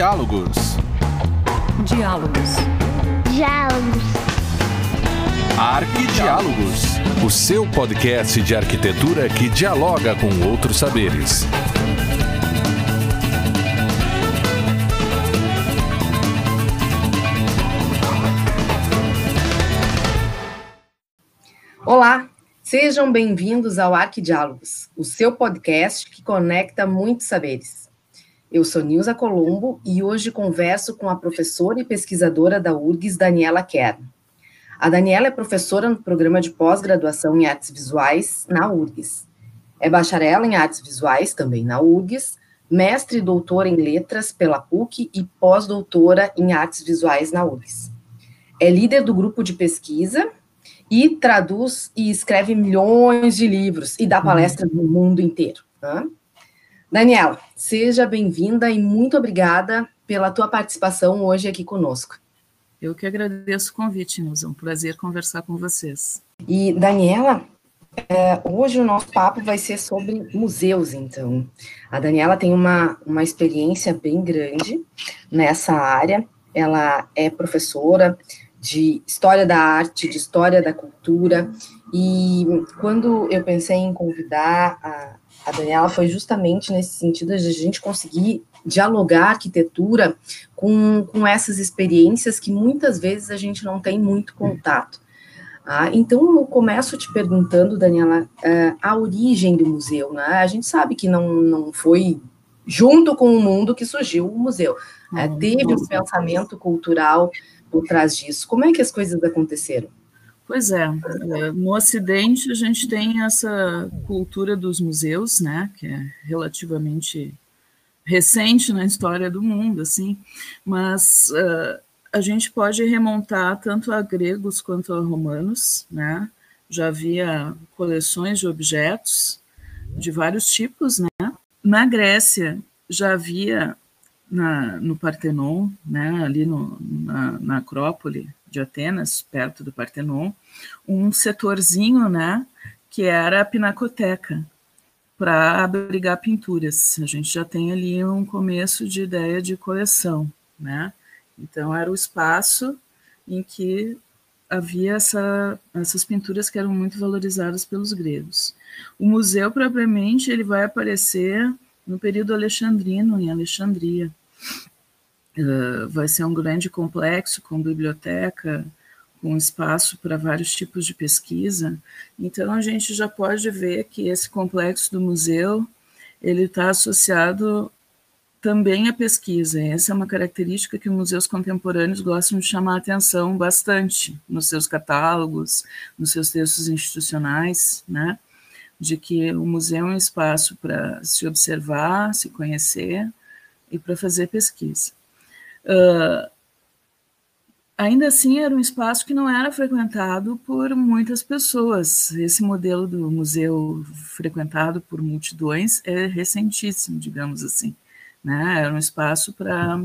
Diálogos. Diálogos. Diálogos. Arquidiálogos. O seu podcast de arquitetura que dialoga com outros saberes. Olá, sejam bem-vindos ao Arquidiálogos, o seu podcast que conecta muitos saberes. Eu sou Nilza Colombo e hoje converso com a professora e pesquisadora da URGS, Daniela Kern. A Daniela é professora no programa de pós-graduação em artes visuais na URGS. É bacharel em artes visuais também na URGS, mestre e doutora em letras pela PUC e pós-doutora em artes visuais na URGS. É líder do grupo de pesquisa e traduz e escreve milhões de livros e dá palestras no mundo inteiro. Tá? Daniela, seja bem-vinda e muito obrigada pela tua participação hoje aqui conosco. Eu que agradeço o convite, Nilson. Um prazer conversar com vocês. E, Daniela, é, hoje o nosso papo vai ser sobre museus, então. A Daniela tem uma, uma experiência bem grande nessa área. Ela é professora de História da Arte, de História da Cultura, e quando eu pensei em convidar a, a Daniela, foi justamente nesse sentido de a gente conseguir dialogar arquitetura com, com essas experiências que muitas vezes a gente não tem muito contato. Ah, então, eu começo te perguntando, Daniela, uh, a origem do museu. Né? A gente sabe que não, não foi junto com o mundo que surgiu o museu. Uhum. teve um pensamento cultural por trás disso. Como é que as coisas aconteceram? Pois é, é, no Ocidente a gente tem essa cultura dos museus, né, que é relativamente recente na história do mundo, assim, mas uh, a gente pode remontar tanto a gregos quanto a romanos, né, já havia coleções de objetos de vários tipos, né, na Grécia já havia na, no Partenon, né, ali no, na, na, Acrópole de Atenas, perto do Partenon, um setorzinho, né, que era a pinacoteca, para abrigar pinturas. A gente já tem ali um começo de ideia de coleção, né? Então era o espaço em que havia essa, essas pinturas que eram muito valorizadas pelos gregos. O museu propriamente ele vai aparecer no período alexandrino em Alexandria, Uh, vai ser um grande complexo com biblioteca, com espaço para vários tipos de pesquisa. Então a gente já pode ver que esse complexo do museu ele está associado também à pesquisa. Essa é uma característica que museus contemporâneos gostam de chamar a atenção bastante nos seus catálogos, nos seus textos institucionais, né? De que o museu é um espaço para se observar, se conhecer, e para fazer pesquisa. Uh, ainda assim, era um espaço que não era frequentado por muitas pessoas. Esse modelo do museu frequentado por multidões é recentíssimo, digamos assim. Né? Era um espaço para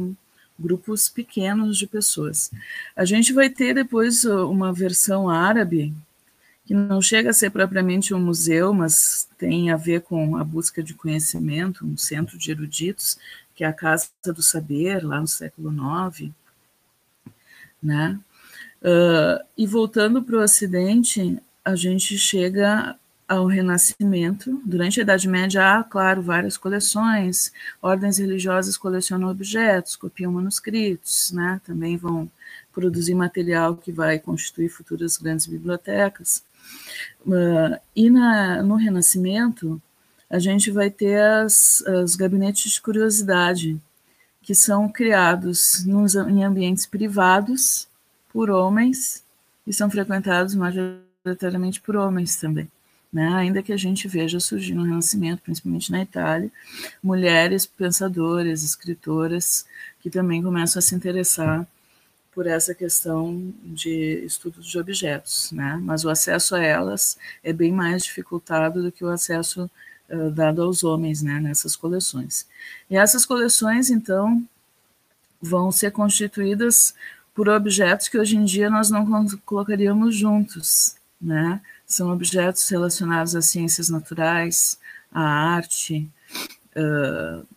grupos pequenos de pessoas. A gente vai ter depois uma versão árabe, que não chega a ser propriamente um museu, mas tem a ver com a busca de conhecimento, um centro de eruditos, que é a Casa do Saber, lá no século IX, né? Uh, e voltando para o Ocidente, a gente chega ao Renascimento. Durante a Idade Média há, claro, várias coleções. Ordens religiosas colecionam objetos, copiam manuscritos, né? Também vão produzir material que vai constituir futuras grandes bibliotecas. Uh, e na, no Renascimento, a gente vai ter as, os gabinetes de curiosidade, que são criados nos, em ambientes privados por homens e são frequentados majoritariamente por homens também. Né? Ainda que a gente veja surgir no Renascimento, principalmente na Itália, mulheres pensadoras, escritoras, que também começam a se interessar por essa questão de estudos de objetos, né? Mas o acesso a elas é bem mais dificultado do que o acesso uh, dado aos homens, né? Nessas coleções. E essas coleções, então, vão ser constituídas por objetos que hoje em dia nós não colocaríamos juntos, né? São objetos relacionados às ciências naturais, à arte, uh,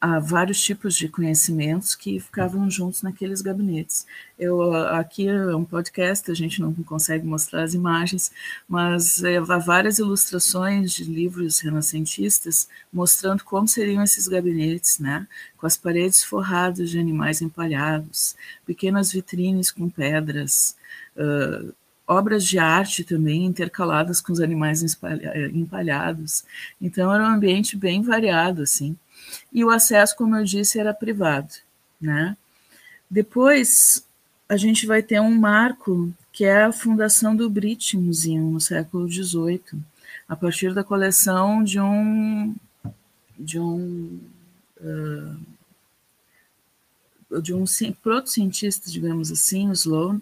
há vários tipos de conhecimentos que ficavam juntos naqueles gabinetes. Eu aqui é um podcast, a gente não consegue mostrar as imagens, mas é, há várias ilustrações de livros renascentistas mostrando como seriam esses gabinetes, né? Com as paredes forradas de animais empalhados, pequenas vitrines com pedras, uh, obras de arte também intercaladas com os animais empalhados. Então era um ambiente bem variado, assim e o acesso, como eu disse, era privado. Né? Depois, a gente vai ter um marco que é a fundação do British Museum no século XVIII, a partir da coleção de um de um uh, de um proto-cientista, digamos assim, Sloan,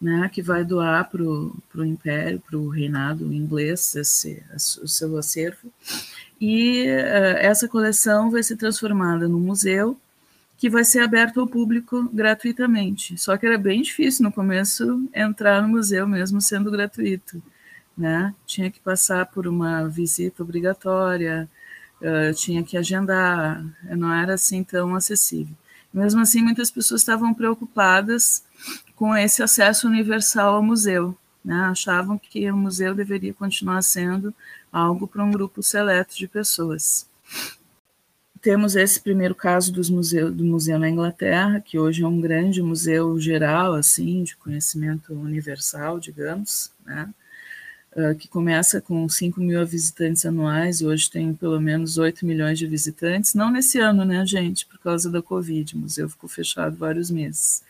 né, que vai doar para o império, para o reinado inglês, esse, o seu acervo, e uh, essa coleção vai ser transformada num museu que vai ser aberto ao público gratuitamente. Só que era bem difícil no começo entrar no museu mesmo sendo gratuito, né? Tinha que passar por uma visita obrigatória, uh, tinha que agendar, não era assim tão acessível. Mesmo assim, muitas pessoas estavam preocupadas com esse acesso universal ao museu, né? achavam que o museu deveria continuar sendo algo para um grupo seleto de pessoas. Temos esse primeiro caso dos museu, do museu na Inglaterra, que hoje é um grande museu geral, assim, de conhecimento universal, digamos, né? Uh, que começa com 5 mil visitantes anuais, hoje tem pelo menos 8 milhões de visitantes, não nesse ano, né, gente, por causa da Covid, o museu ficou fechado vários meses.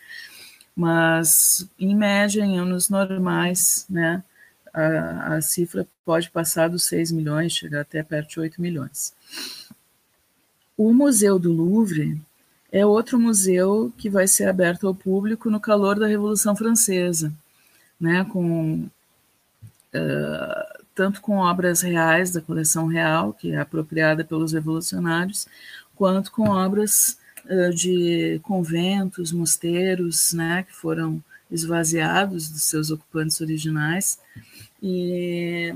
Mas, em média, em anos normais, né, a, a cifra pode passar dos 6 milhões, chegar até perto de 8 milhões. O Museu do Louvre é outro museu que vai ser aberto ao público no calor da Revolução Francesa, né, com, tanto com obras reais da coleção real, que é apropriada pelos revolucionários, quanto com obras uh, de conventos, mosteiros, né, que foram esvaziados dos seus ocupantes originais e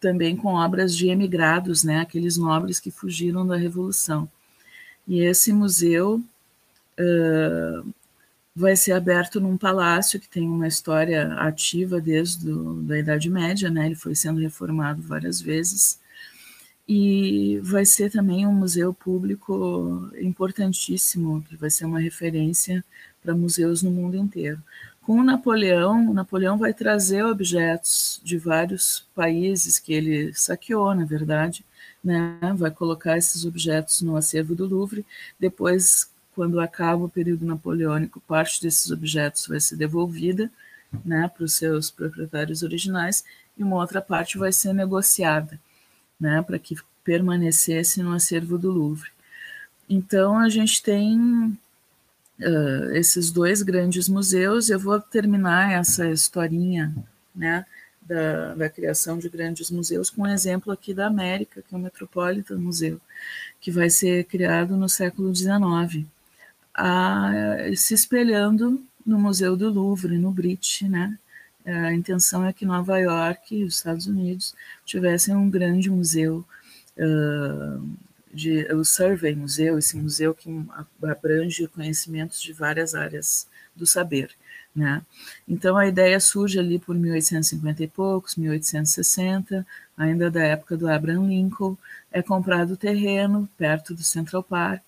também com obras de emigrados, né, aqueles nobres que fugiram da Revolução. E esse museu uh, vai ser aberto num palácio que tem uma história ativa desde do, da Idade Média, né, ele foi sendo reformado várias vezes, e vai ser também um museu público importantíssimo, que vai ser uma referência para museus no mundo inteiro. Com Napoleão, Napoleão vai trazer objetos de vários países que ele saqueou, na verdade, né? vai colocar esses objetos no acervo do Louvre. Depois, quando acaba o período napoleônico, parte desses objetos vai ser devolvida né, para os seus proprietários originais e uma outra parte vai ser negociada né, para que permanecesse no acervo do Louvre. Então, a gente tem uh, esses dois grandes museus. Eu vou terminar essa historinha né, da, da, criação de grandes museus com um exemplo aqui da América, que é o Metropolitan Museu, que vai ser criado no século XIX, a, se espelhando no Museu do Louvre, no British, né? A intenção é que Nova York e os Estados Unidos tivessem um grande museu uh, de, o Survey Museu, esse museu que abrange conhecimentos de várias áreas do saber. Né? Então a ideia surge ali por 1850 e poucos, 1860, ainda da época do Abraham Lincoln, é comprado o terreno perto do Central Park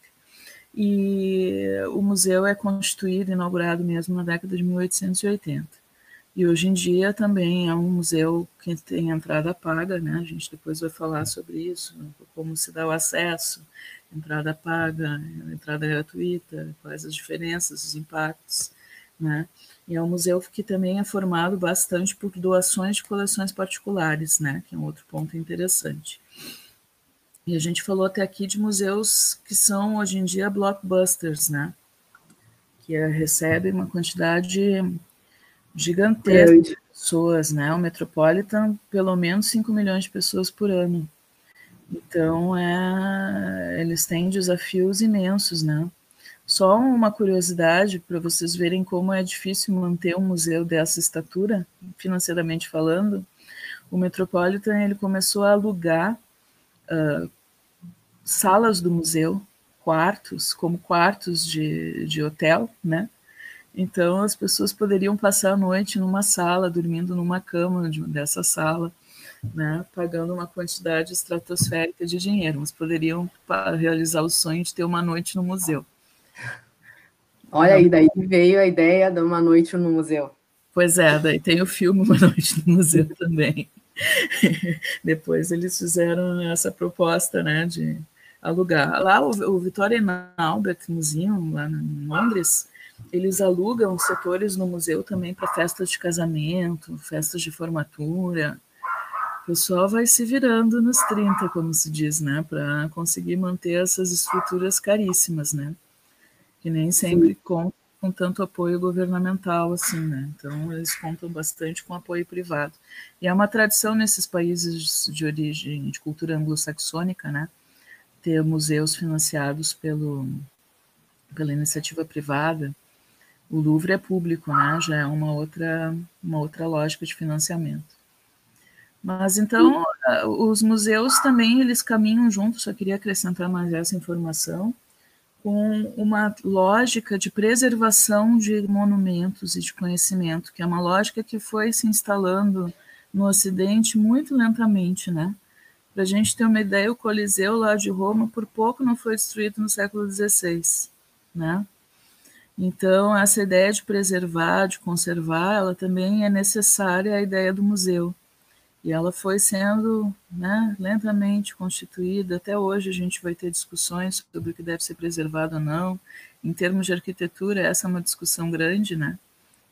e o museu é constituído, inaugurado mesmo na década de 1880. E hoje em dia também é um museu que tem entrada paga, né? A gente depois vai falar sobre isso, como se dá o acesso, entrada paga, entrada gratuita, quais as diferenças, os impactos, né? E é um museu que também é formado bastante por doações de coleções particulares, né? Que é um outro ponto interessante. E a gente falou até aqui de museus que são hoje em dia blockbusters, né? Que é, recebem uma quantidade gigantesca de pessoas, né? O Metropolitan, pelo menos 5 milhões de pessoas por ano. Então, é, eles têm desafios imensos, né? Só uma curiosidade para vocês verem como é difícil manter um museu dessa estatura, financeiramente falando. O Metropolitan ele começou a alugar uh, salas do museu quartos, como quartos de, de hotel, né? Então as pessoas poderiam passar a noite numa sala, dormindo numa cama de, dessa sala, né, pagando uma quantidade estratosférica de dinheiro, mas poderiam realizar o sonho de ter uma noite no museu. Olha aí, daí veio a ideia de uma noite no museu. Pois é, daí tem o filme Uma Noite no Museu também. Depois eles fizeram essa proposta, né, de alugar. Lá o, o Victoria and Albert Museum, lá em Londres, eles alugam setores no museu também para festas de casamento, festas de formatura. O pessoal vai se virando nos 30, como se diz, né, para conseguir manter essas estruturas caríssimas, né? Que nem sempre contam com tanto apoio governamental assim, né? Então eles contam bastante com apoio privado. E é uma tradição nesses países de origem de cultura anglo-saxônica, né? Ter museus financiados pelo pela iniciativa privada. O Louvre é público, né? Já é uma outra uma outra lógica de financiamento. Mas então os museus também eles caminham juntos. Só queria acrescentar mais essa informação com uma lógica de preservação de monumentos e de conhecimento, que é uma lógica que foi se instalando no Ocidente muito lentamente, né? Para a gente ter uma ideia, o Coliseu lá de Roma, por pouco não foi destruído no século XVI, né? Então, essa ideia de preservar, de conservar, ela também é necessária à ideia do museu. E ela foi sendo né, lentamente constituída. Até hoje a gente vai ter discussões sobre o que deve ser preservado ou não. Em termos de arquitetura, essa é uma discussão grande, né?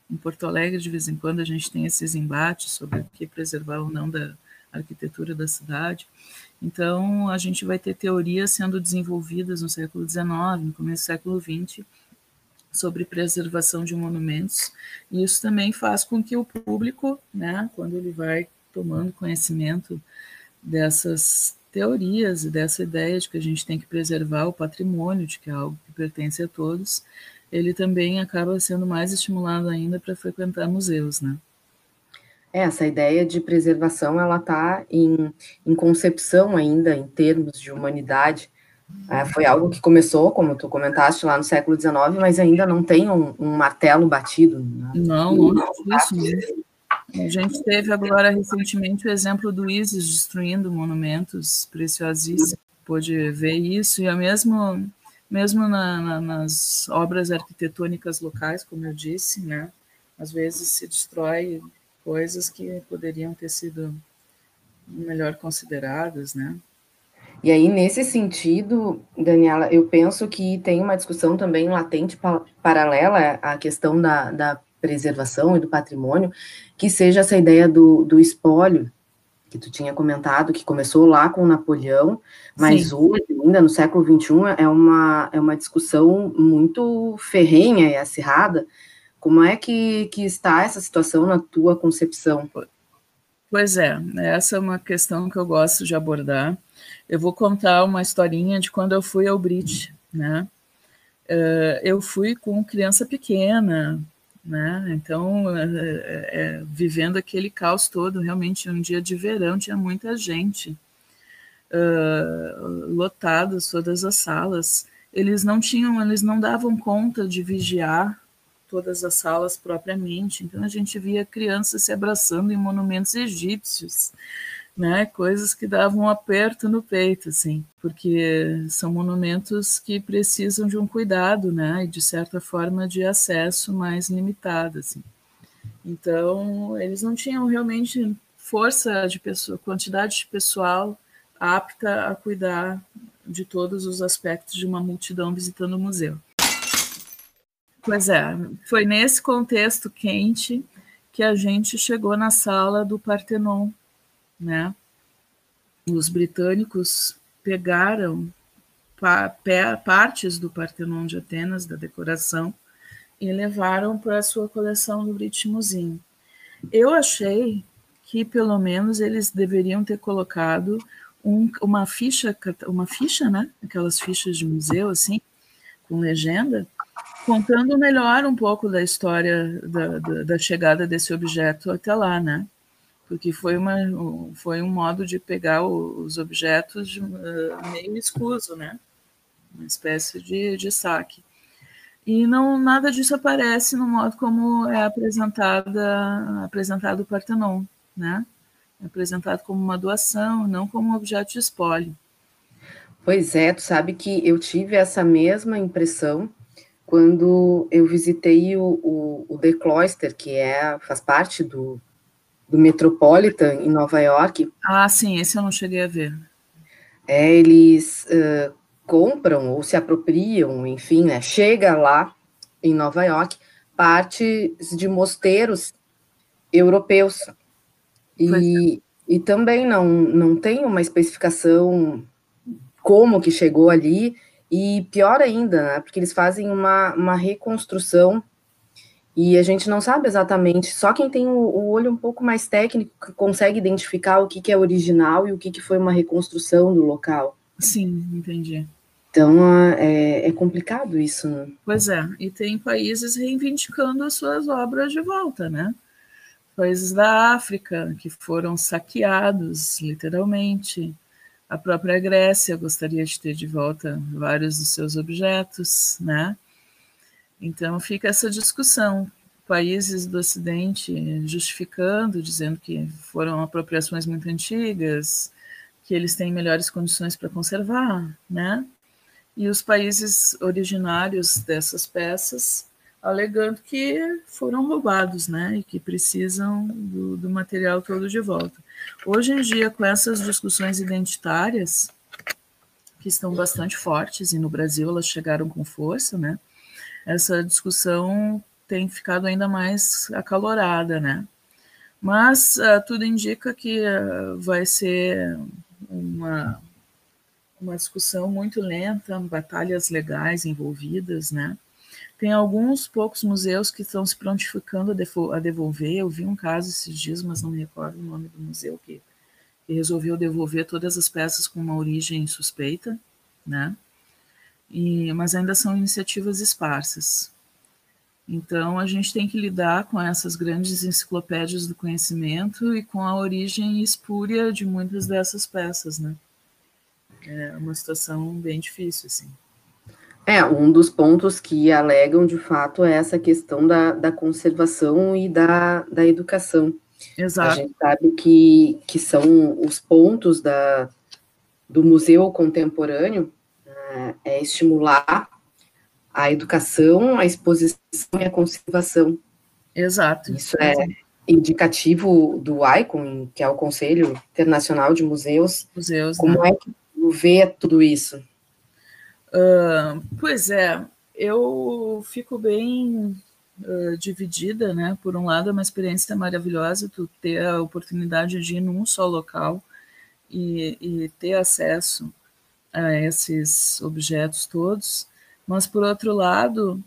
Em Porto Alegre, de vez em quando, a gente tem esses embates sobre o que preservar ou não da arquitetura da cidade. Então, a gente vai ter teorias sendo desenvolvidas no século XIX, no começo do século XX, sobre preservação de monumentos. E isso também faz com que o público, né, quando ele vai tomando conhecimento dessas teorias e dessa ideia de que a gente tem que preservar o patrimônio, de que é algo que pertence a todos, ele também acaba sendo mais estimulado ainda para frequentar museus, né? É, essa ideia de preservação, ela está em, em concepção ainda, em termos de humanidade, é, foi algo que começou, como tu comentaste, lá no século XIX, mas ainda não tem um, um martelo batido. Né? Não, não é isso mesmo. A gente teve agora recentemente o exemplo do ISIS destruindo monumentos preciosíssimos. Pôde ver isso, e é mesmo, mesmo na, na, nas obras arquitetônicas locais, como eu disse, né? às vezes se destrói coisas que poderiam ter sido melhor consideradas, né? E aí, nesse sentido, Daniela, eu penso que tem uma discussão também latente paralela à questão da, da preservação e do patrimônio, que seja essa ideia do, do espólio, que tu tinha comentado, que começou lá com Napoleão, mas Sim. hoje, ainda no século XXI, é uma, é uma discussão muito ferrenha e acirrada. Como é que, que está essa situação na tua concepção? Pois é, essa é uma questão que eu gosto de abordar. Eu vou contar uma historinha de quando eu fui ao Brit, né? Uh, eu fui com criança pequena, né? Então, é, é, é, vivendo aquele caos todo, realmente um dia de verão tinha muita gente, uh, lotadas todas as salas. Eles não tinham, eles não davam conta de vigiar todas as salas propriamente. Então a gente via crianças se abraçando em monumentos egípcios, né? Coisas que davam um aperto no peito, assim, porque são monumentos que precisam de um cuidado, né? E de certa forma de acesso mais limitado, assim. Então, eles não tinham realmente força de pessoa, quantidade de pessoal apta a cuidar de todos os aspectos de uma multidão visitando o museu. Pois é, foi nesse contexto quente que a gente chegou na sala do Partenon, né? Os britânicos pegaram pa partes do Partenon de Atenas, da decoração, e levaram para a sua coleção do British Museum. Eu achei que pelo menos eles deveriam ter colocado um, uma ficha, uma ficha, né? Aquelas fichas de museu assim, com legenda, contando melhor um pouco da história da, da, da chegada desse objeto até lá, né? Porque foi, uma, foi um modo de pegar os objetos de, uh, meio escuso, né? uma espécie de, de saque. E não nada disso aparece no modo como é apresentada apresentado o Partenon, né? É apresentado como uma doação, não como um objeto de espólio. Pois é, tu sabe que eu tive essa mesma impressão quando eu visitei o, o, o The Cloister, que é, faz parte do, do Metropolitan em Nova York. Ah, sim, esse eu não cheguei a ver. É, eles uh, compram ou se apropriam, enfim, né, chega lá em Nova York partes de mosteiros europeus. E, é. e também não, não tem uma especificação como que chegou ali, e pior ainda, né, porque eles fazem uma, uma reconstrução e a gente não sabe exatamente, só quem tem o, olho um pouco mais técnico consegue identificar o que, que é original e o que, que foi uma reconstrução do local. Sim, entendi. Então é, é complicado isso. Né? Pois é, e tem países reivindicando as suas obras de volta, né? Países da África que foram saqueados, literalmente. A própria Grécia gostaria de ter de volta vários dos seus objetos, né? Então fica essa discussão. Países do Ocidente justificando, dizendo que foram apropriações muito antigas, que eles têm melhores condições para conservar, né? E os países originários dessas peças alegando que foram roubados, né? E que precisam do, do material todo de volta. Hoje em dia, com essas discussões identitárias, que estão bastante fortes, e no Brasil elas chegaram com força, né? Essa discussão tem ficado ainda mais acalorada, né? Mas uh, tudo indica que uh, vai ser uma, uma discussão muito lenta, batalhas legais envolvidas, né? Tem alguns poucos museus que estão se prontificando a, a devolver. Eu vi um caso esses dias, mas não me recordo o nome do museu que, que resolveu devolver todas as peças com uma origem suspeita, né? E, mas ainda são iniciativas esparsas. Então, a gente tem que lidar com essas grandes enciclopédias do conhecimento e com a origem espúria de muitas dessas peças, né? É uma situação bem difícil, assim. É, um dos pontos que alegam, de fato, é essa questão da, da conservação e da, da educação. Exato. A gente sabe que, que são os pontos da, do museu contemporâneo, é estimular a educação, a exposição e a conservação. Exato. Isso é indicativo do ICON, que é o Conselho Internacional de Museus. Museus. Como né? é que vê tudo isso? Uh, pois é, eu fico bem uh, dividida, né? Por um lado, é uma experiência maravilhosa tu ter a oportunidade de ir num só local e, e ter acesso a esses objetos todos, mas por outro lado,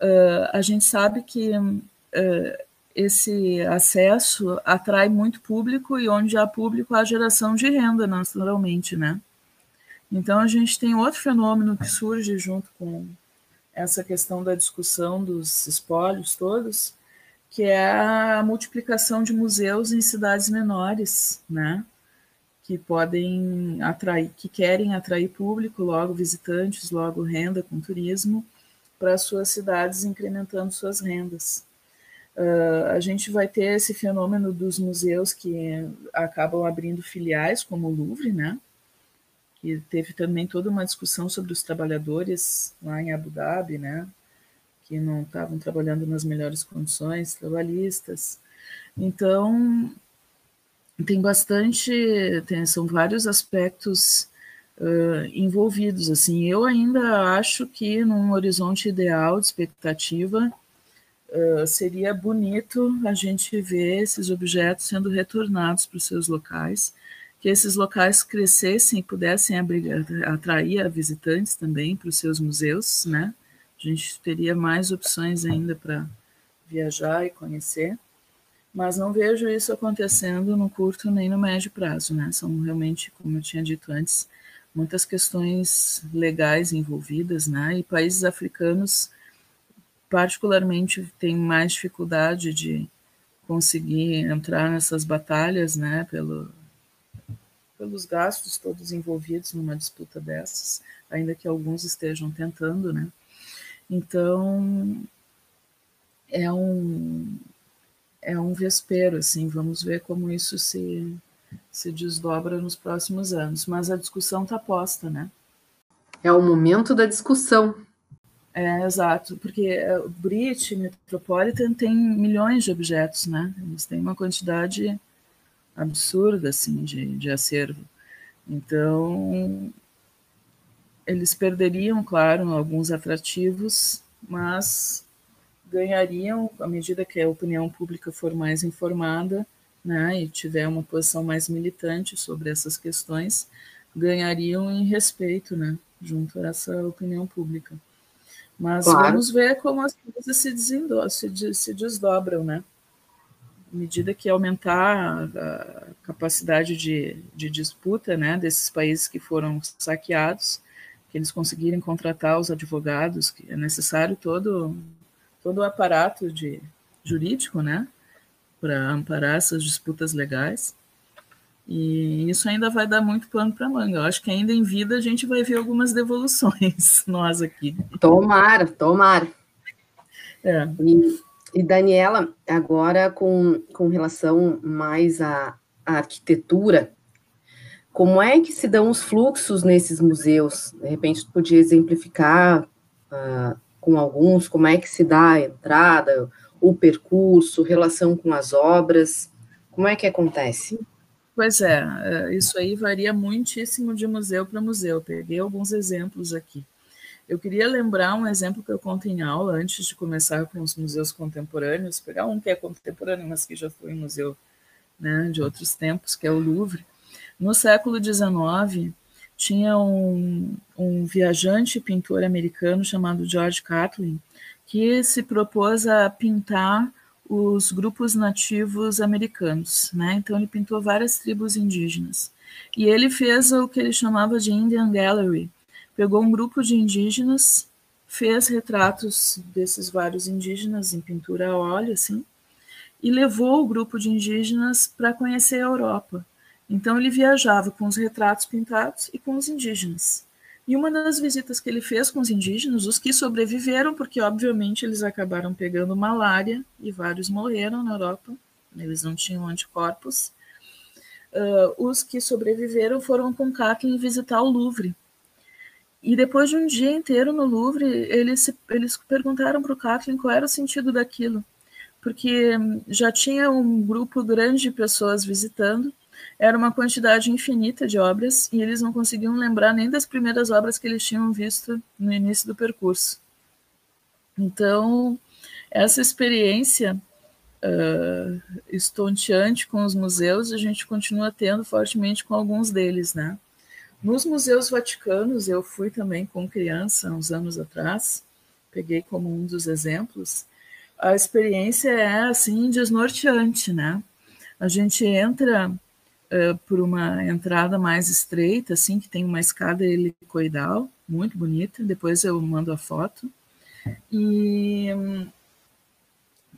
uh, a gente sabe que uh, esse acesso atrai muito público e onde há público há geração de renda, naturalmente, né? Então a gente tem outro fenômeno que surge junto com essa questão da discussão dos espólios todos, que é a multiplicação de museus em cidades menores, né? Que podem atrair, que querem atrair público, logo visitantes, logo renda com turismo para suas cidades, incrementando suas rendas. Uh, a gente vai ter esse fenômeno dos museus que acabam abrindo filiais, como o Louvre, né? Que teve também toda uma discussão sobre os trabalhadores lá em Abu Dhabi, né? Que não estavam trabalhando nas melhores condições trabalhistas. Então, tem bastante, tem, são vários aspectos uh, envolvidos. Assim, eu ainda acho que num horizonte ideal de expectativa uh, seria bonito a gente ver esses objetos sendo retornados para os seus locais, que esses locais crescessem e pudessem abrigar, atrair visitantes também para os seus museus, né? A gente teria mais opções ainda para viajar e conhecer mas não vejo isso acontecendo no curto nem no médio prazo, né? São realmente, como eu tinha dito antes, muitas questões legais envolvidas, né? E países africanos, particularmente, têm mais dificuldade de conseguir entrar nessas batalhas, né? Pelo pelos gastos todos envolvidos numa disputa dessas, ainda que alguns estejam tentando, né? Então, é um é um vespero, assim, vamos ver como isso se, se desdobra nos próximos anos, mas a discussão está posta, né? É o momento da discussão. É, exato, porque é, o Brit Metropolitan tem milhões de objetos, né? Eles têm uma quantidade absurda, assim, de, de acervo. Então, eles perderiam, claro, alguns atrativos, mas ganhariam à medida que a opinião pública for mais informada, né, e tiver uma posição mais militante sobre essas questões, ganhariam em respeito, né, junto a essa opinião pública. Mas claro. vamos ver como as coisas se, se, se desdobram, né? À medida que aumentar a capacidade de, de disputa né, desses países que foram saqueados, que eles conseguirem contratar os advogados, que é necessário todo todo o aparato de, jurídico, né, para amparar essas disputas legais. E isso ainda vai dar muito pano para manga. Eu acho que ainda em vida a gente vai ver algumas devoluções, nós aqui. Tomara, tomara. É. E, e, Daniela, agora com, com relação mais à, à arquitetura, como é que se dão os fluxos nesses museus? De repente, podia exemplificar uh, com alguns, como é que se dá a entrada, o percurso, relação com as obras, como é que acontece? Pois é, é isso aí varia muitíssimo de museu para museu. Peguei alguns exemplos aqui. Eu queria lembrar um exemplo que eu conto em aula antes de começar com os museus contemporâneos, pegar um que é contemporâneo, mas que já foi um museu né, de outros tempos, que é o Louvre. No século XIX, tinha um, um viajante pintor americano chamado George Catlin, que se propôs a pintar os grupos nativos americanos, né? Então ele pintou várias tribos indígenas. E ele fez o que ele chamava de Indian Gallery. Pegou um grupo de indígenas, fez retratos desses vários indígenas em pintura a óleo, assim, e levou o grupo de indígenas para conhecer a Europa. Então ele viajava com os retratos pintados e com os indígenas. E uma das visitas que ele fez com os indígenas, os que sobreviveram, porque obviamente eles acabaram pegando malária e vários morreram na Europa, eles não tinham anticorpos. Uh, os que sobreviveram foram com Kathleen visitar o Louvre. E depois de um dia inteiro no Louvre, eles, se, eles perguntaram para o Kathleen qual era o sentido daquilo, porque já tinha um grupo grande de pessoas visitando, era uma quantidade infinita de obras e eles não conseguiam lembrar nem das primeiras obras que eles tinham visto no início do percurso. Então, essa experiência uh, estonteante com os museus a gente continua tendo fortemente com alguns deles, né? Nos museus vaticanos, eu fui também com criança, uns anos atrás, peguei como um dos exemplos. A experiência é assim desnorteante, né? A gente entra uh, por uma entrada mais estreita, assim, que tem uma escada helicoidal, muito bonita. Depois eu mando a foto. E um,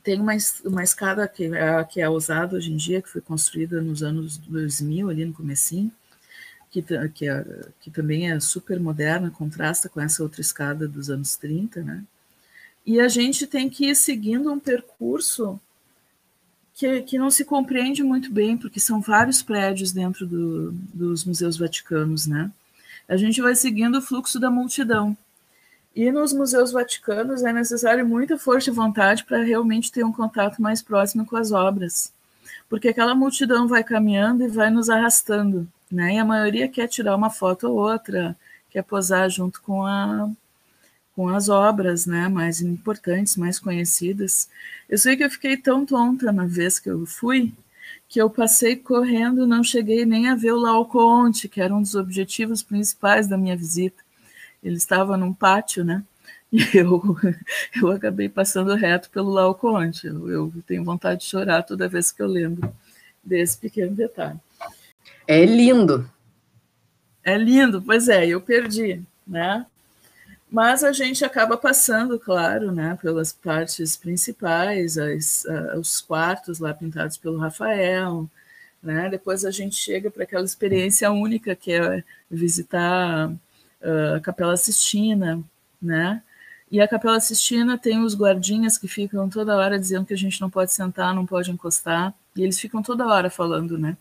tem uma, uma escada que é, que é usada hoje em dia, que foi construída nos anos 2000, ali no comecinho, que, que, é, que também é super moderna, contrasta com essa outra escada dos anos 30, né? E a gente tem que ir seguindo um percurso que, que não se compreende muito bem, porque são vários prédios dentro do, dos museus vaticanos, né? A gente vai seguindo o fluxo da multidão. E nos museus vaticanos é necessário muita força e vontade para realmente ter um contato mais próximo com as obras, porque aquela multidão vai caminhando e vai nos arrastando, né? E a maioria quer tirar uma foto ou outra, quer posar junto com a com as obras né, mais importantes, mais conhecidas. Eu sei que eu fiquei tão tonta na vez que eu fui, que eu passei correndo, não cheguei nem a ver o Laocoonte, que era um dos objetivos principais da minha visita. Ele estava num pátio, né? E eu, eu acabei passando reto pelo Laocoonte. Eu, eu tenho vontade de chorar toda vez que eu lembro desse pequeno detalhe. É lindo. É lindo, pois é, eu perdi, né? Mas a gente acaba passando, claro, né, pelas partes principais, as, os quartos lá pintados pelo Rafael, né? Depois a gente chega para aquela experiência única que é visitar uh, a Capela Sistina, né? E a Capela Sistina tem os guardinhas que ficam toda hora dizendo que a gente não pode sentar, não pode encostar, e eles ficam toda hora falando, né?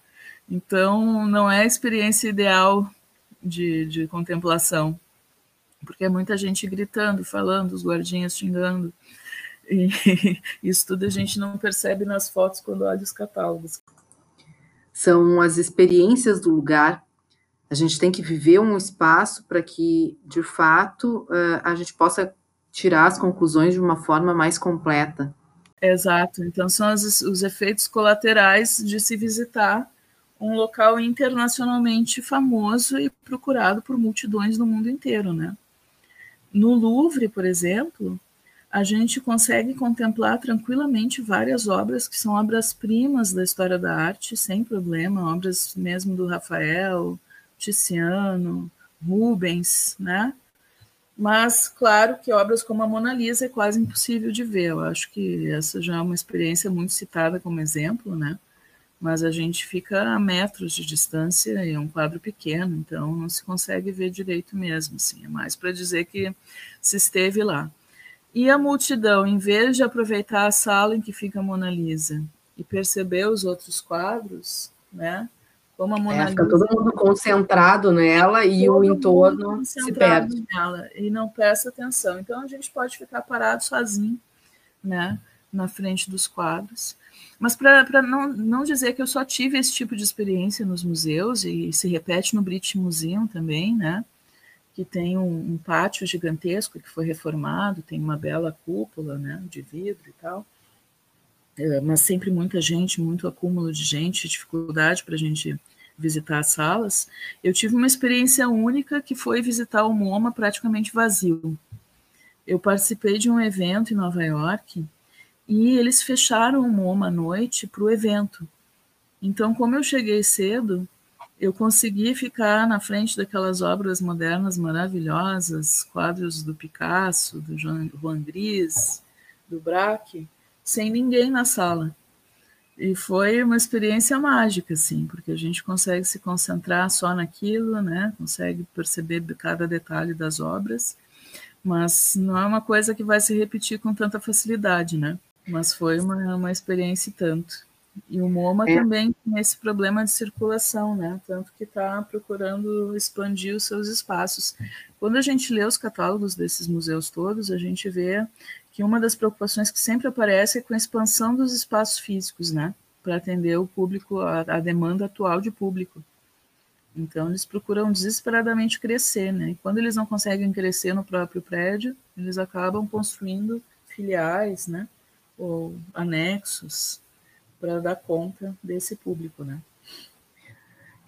Então, não é a experiência ideal de, de contemplação, porque é muita gente gritando, falando, os guardinhas xingando. E isso tudo a gente não percebe nas fotos quando olha os catálogos. São as experiências do lugar. A gente tem que viver um espaço para que, de fato, eh, a gente possa tirar as conclusões de uma forma mais completa. Exato. Então, são os, os efeitos colaterais de se visitar um local internacionalmente famoso e procurado por multidões no mundo inteiro, né? No Louvre, por exemplo, a gente consegue contemplar tranquilamente várias obras que são obras-primas da história da arte, sem problema, obras mesmo do Rafael, Tiziano, Rubens, né? Mas, claro que obras como a Mona Lisa é quase impossível de ver. Eu acho que essa já é uma experiência muito citada como exemplo, né? Mas a gente fica a metros de distância e é um quadro pequeno, então não se consegue ver direito mesmo. Assim. É mais para dizer que se esteve lá. E a multidão, em vez de aproveitar a sala em que fica a Mona Lisa e perceber os outros quadros, né? Como a Mona é, fica todo mundo concentrado nela e o entorno se perde. Nela, e não presta atenção. Então a gente pode ficar parado sozinho, né, na frente dos quadros. Mas para não, não dizer que eu só tive esse tipo de experiência nos museus, e se repete no British Museum também, né, que tem um, um pátio gigantesco que foi reformado, tem uma bela cúpula né, de vidro e tal. É, mas sempre muita gente, muito acúmulo de gente, dificuldade para a gente visitar as salas. Eu tive uma experiência única que foi visitar o MoMA praticamente vazio. Eu participei de um evento em Nova York e eles fecharam o MoMA à noite para o evento. Então, como eu cheguei cedo, eu consegui ficar na frente daquelas obras modernas maravilhosas, quadros do Picasso, do Juan Gris, do Braque, sem ninguém na sala. E foi uma experiência mágica, assim, porque a gente consegue se concentrar só naquilo, né? Consegue perceber cada detalhe das obras, mas não é uma coisa que vai se repetir com tanta facilidade, né? Mas foi uma, uma experiência e tanto. E o MoMA é. também tem esse problema de circulação, né? Tanto que está procurando expandir os seus espaços. Quando a gente lê os catálogos desses museus todos, a gente vê que uma das preocupações que sempre aparece é com a expansão dos espaços físicos, né, para atender o público, a, a, demanda atual de público. Então, eles procuram desesperadamente crescer, né, e quando eles não conseguem crescer no próprio prédio, eles acabam construindo filiais, né, ou anexos para dar conta desse público, né.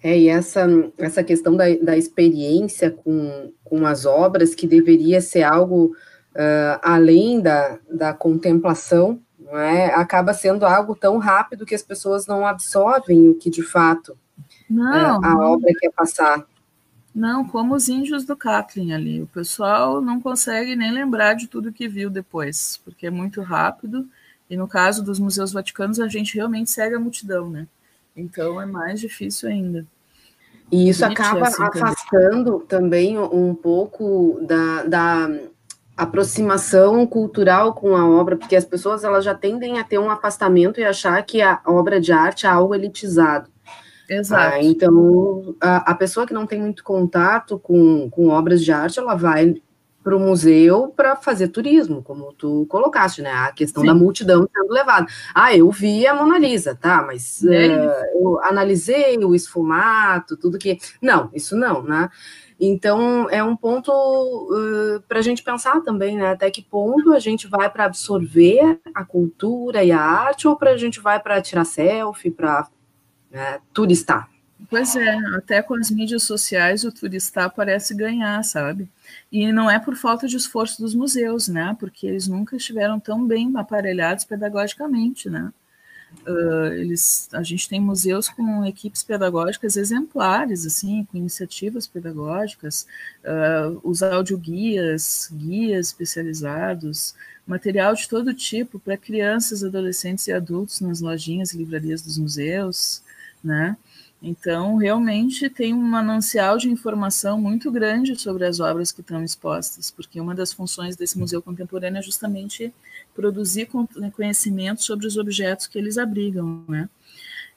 É, e essa, essa questão da, da experiência com, com as obras, que deveria ser algo uh, além da, da contemplação, não é? acaba sendo algo tão rápido que as pessoas não absorvem o que de fato não, uh, a não. obra quer passar. Não, como os índios do Catlin ali. O pessoal não consegue nem lembrar de tudo que viu depois, porque é muito rápido. E no caso dos museus vaticanos, a gente realmente segue a multidão, né? Então é mais difícil ainda. E isso acaba assim, afastando também um pouco da, da aproximação cultural com a obra, porque as pessoas elas já tendem a ter um afastamento e achar que a obra de arte é algo elitizado. Exato. Ah, então, a, a, pessoa que não tem muito contato com, com obras de arte, ela vai para o museu para fazer turismo, como tu colocaste, né? A questão Sim. da multidão sendo levada. Ah, eu vi a Mona Lisa, tá? Mas uh, eu analisei o esfumato, tudo que. Não, isso não, né? Então, é um ponto uh, para a gente pensar também, né? Até que ponto a gente vai para absorver a cultura e a arte, ou para a gente vai para tirar selfie, para né, turistar? Pois é, até com as mídias sociais o turistar parece ganhar, sabe? E não é por falta de esforço dos museus, né? Porque eles nunca estiveram tão bem aparelhados pedagogicamente, né? Uh, eles, a gente tem museus com equipes pedagógicas exemplares, assim, com iniciativas pedagógicas, uh, os audioguias, guias especializados, material de todo tipo para crianças, adolescentes e adultos nas lojinhas e livrarias dos museus, né? Então, realmente tem um manancial de informação muito grande sobre as obras que estão expostas, porque uma das funções desse museu contemporâneo é justamente produzir conhecimento sobre os objetos que eles abrigam, né?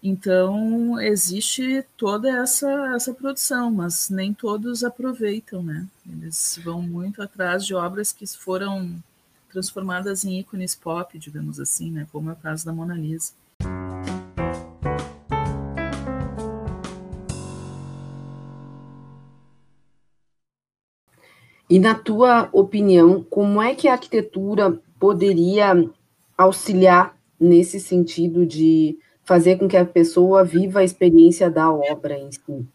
Então, existe toda essa, essa produção, mas nem todos aproveitam, né? Eles vão muito atrás de obras que foram transformadas em ícones pop, digamos assim, né? Como é o caso da Mona Lisa. E na tua opinião, como é que a arquitetura poderia auxiliar nesse sentido de fazer com que a pessoa viva a experiência da obra em si?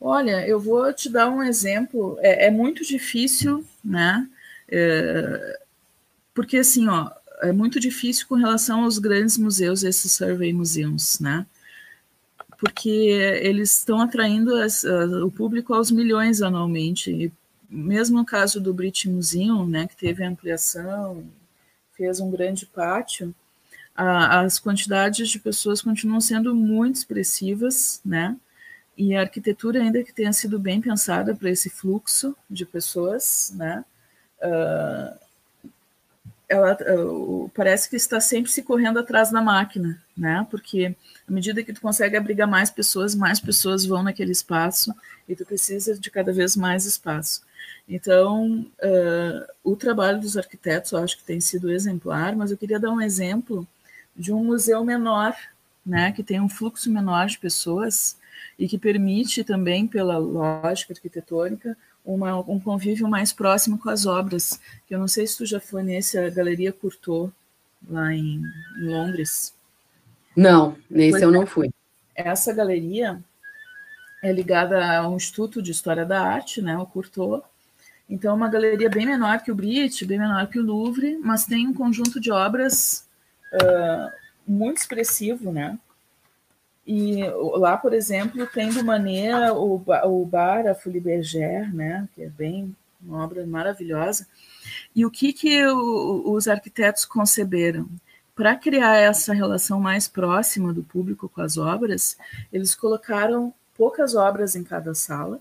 Olha, eu vou te dar um exemplo. É, é muito difícil, né? É, porque assim, ó, é muito difícil com relação aos grandes museus, esses survey museums, né? Porque eles estão atraindo as, o público aos milhões anualmente. E mesmo no caso do British Museum, né, que teve ampliação, fez um grande pátio, a, as quantidades de pessoas continuam sendo muito expressivas, né? E a arquitetura, ainda que tenha sido bem pensada para esse fluxo de pessoas, né? Uh, ela uh, parece que está sempre se correndo atrás da máquina, né? Porque à medida que tu consegue abrigar mais pessoas, mais pessoas vão naquele espaço e tu precisa de cada vez mais espaço. Então, uh, o trabalho dos arquitetos eu acho que tem sido exemplar, mas eu queria dar um exemplo de um museu menor, né, que tem um fluxo menor de pessoas e que permite também, pela lógica arquitetônica, uma, um convívio mais próximo com as obras. Que eu não sei se tu já foi nesse, a Galeria Courtauld, lá em, em Londres. Não, nesse pois eu não fui. Essa galeria é ligada a um Instituto de História da Arte, né, o Courtauld, então, é uma galeria bem menor que o Brite, bem menor que o Louvre, mas tem um conjunto de obras uh, muito expressivo, né? E lá, por exemplo, tem do Manet o, o Bar a Folie Bergère, né? Que é bem uma obra maravilhosa. E o que que o, os arquitetos conceberam? Para criar essa relação mais próxima do público com as obras, eles colocaram poucas obras em cada sala,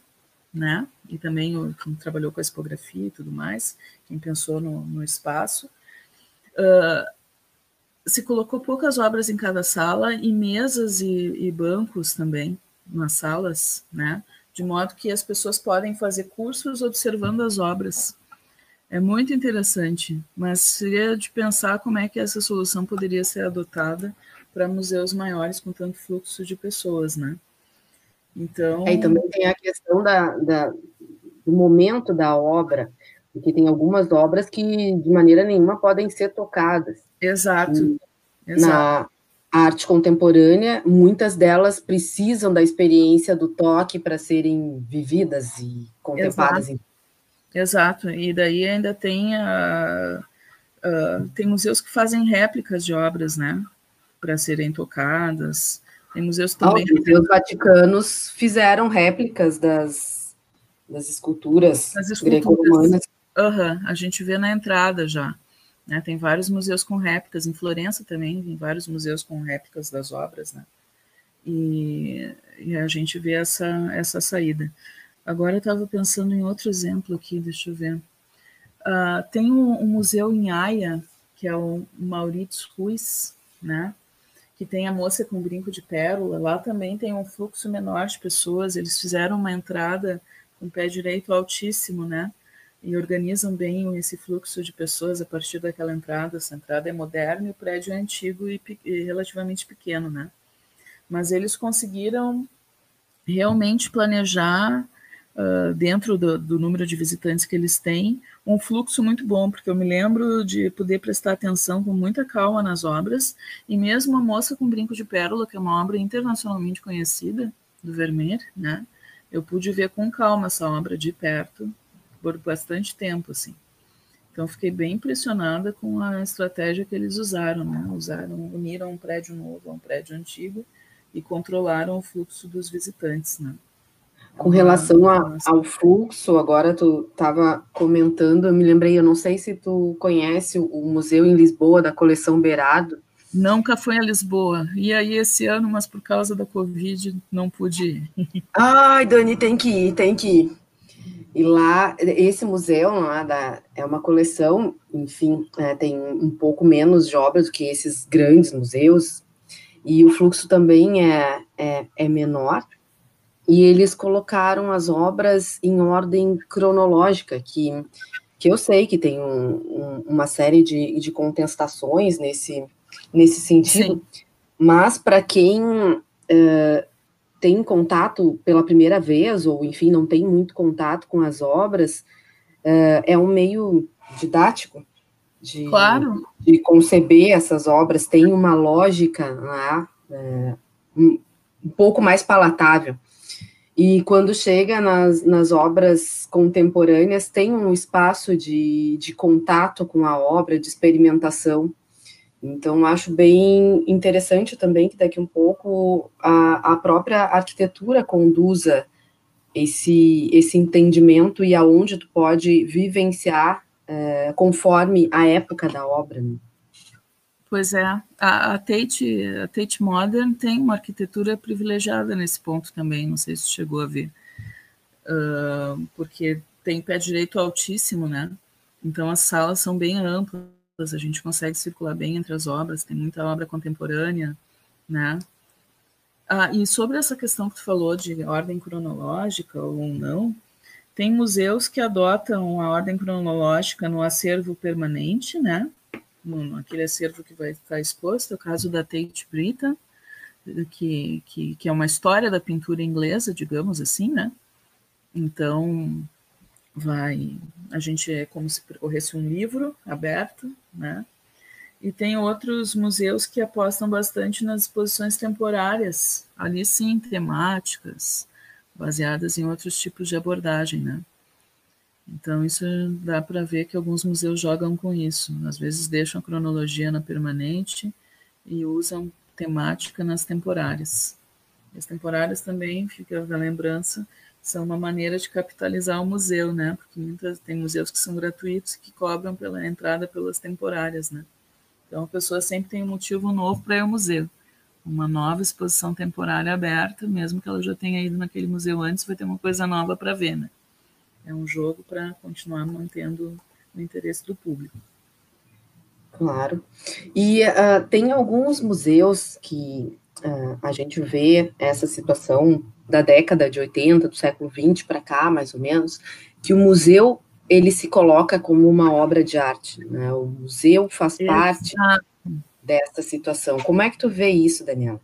né? E também o, quem trabalhou com a expografia e tudo mais, quem pensou no, no espaço. Uh, se colocou poucas obras em cada sala e mesas e, e, bancos também nas salas, né? De modo que as pessoas podem fazer cursos observando as obras. É muito interessante, mas seria de pensar como é que essa solução poderia ser adotada para museus maiores com tanto fluxo de pessoas, né? Então. É, e também tem a questão da, da, do momento da obra, porque tem algumas obras que de maneira nenhuma podem ser tocadas. Exato. Na arte contemporânea, muitas delas precisam da experiência do toque para serem vividas e contempladas. Exato. Exato. E daí ainda tem a, a, tem museus que fazem réplicas de obras, né, para serem tocadas. Tem museus também. Os museus vaticanos fizeram réplicas das, das esculturas, esculturas greco-romanas. Uhum, a gente vê na entrada já. Né? Tem vários museus com réplicas, em Florença também tem vários museus com réplicas das obras, né? E, e a gente vê essa, essa saída. Agora eu estava pensando em outro exemplo aqui, deixa eu ver. Uh, tem um, um, museu em Haia, que é o Maurits Ruiz, né? que tem a moça com brinco de pérola, lá também tem um fluxo menor de pessoas, eles fizeram uma entrada com pé direito altíssimo, né? E organizam bem esse fluxo de pessoas a partir daquela entrada. Essa entrada é moderna e o prédio é antigo e, e relativamente pequeno, né? Mas eles conseguiram realmente planejar uh, dentro do, do, número de visitantes que eles têm, um fluxo muito bom, porque eu me lembro de poder prestar atenção com muita calma nas obras, e mesmo a Moça com Brinco de Pérola, que é uma obra internacionalmente conhecida, do Vermeer, né? Eu pude ver com calma essa obra de perto, por bastante tempo, assim. Então, fiquei bem impressionada com a estratégia que eles usaram, né? Usaram, uniram um prédio novo a um prédio antigo e controlaram o fluxo dos visitantes, né? Com relação a, ao fluxo, agora tu estava comentando, eu me lembrei, eu não sei se tu conhece o, o, museu em Lisboa da coleção Beirado, Nunca foi a Lisboa. E aí esse ano, mas por causa da Covid, não pude ir. Ai, Dani, tem que ir, tem que ir. E lá, esse museu lá da, é uma coleção, enfim, é, tem um pouco menos de obras do que esses grandes museus, e o fluxo também é, é, é menor. E eles colocaram as obras em ordem cronológica, que, que eu sei que tem um, um, uma série de, de contestações nesse, nesse sentido, Sim. mas para quem uh, tem contato pela primeira vez, ou enfim, não tem muito contato com as obras, uh, é um meio didático de, claro. de conceber essas obras, tem uma lógica lá, um, um pouco mais palatável. E quando chega nas, nas obras contemporâneas, tem um espaço de, de contato com a obra, de experimentação, então, acho bem interessante também que daqui um pouco a, a própria arquitetura conduza esse, esse entendimento e aonde tu pode vivenciar é, conforme a época da obra. Né? Pois é, a, a, Tate, a Tate Modern tem uma arquitetura privilegiada nesse ponto também, não sei se chegou a ver, uh, porque tem pé direito altíssimo, né? Então as salas são bem amplas, a gente consegue circular bem entre as obras, tem muita obra contemporânea, né? Ah, e sobre essa questão que tu falou de ordem cronológica ou não, tem museus que adotam a ordem cronológica no acervo permanente, né? No, aquele acervo que vai estar exposto, é o caso da Tate Britain, que, que, que é uma história da pintura inglesa, digamos assim, né? Então, vai a gente é como se percorresse um livro aberto, né? E tem outros museus que apostam bastante nas exposições temporárias, ali sim, temáticas, baseadas em outros tipos de abordagem, né? Então, isso dá para ver que alguns museus jogam com isso. Às vezes deixam a cronologia na permanente e usam temática nas temporárias. As temporárias também, fica a lembrança, são uma maneira de capitalizar o museu, né? Porque muitas, tem museus que são gratuitos que cobram pela entrada pelas temporárias, né? Então a pessoa sempre tem um motivo novo para ir ao museu. Uma nova exposição temporária aberta, mesmo que ela já tenha ido naquele museu antes, vai ter uma coisa nova para ver, né? É um jogo para continuar mantendo o interesse do público. Claro. E uh, tem alguns museus que uh, a gente vê essa situação da década de 80, do século 20 para cá, mais ou menos, que o museu ele se coloca como uma obra de arte, né? O museu faz Exato. parte dessa situação. Como é que tu vê isso, Daniela?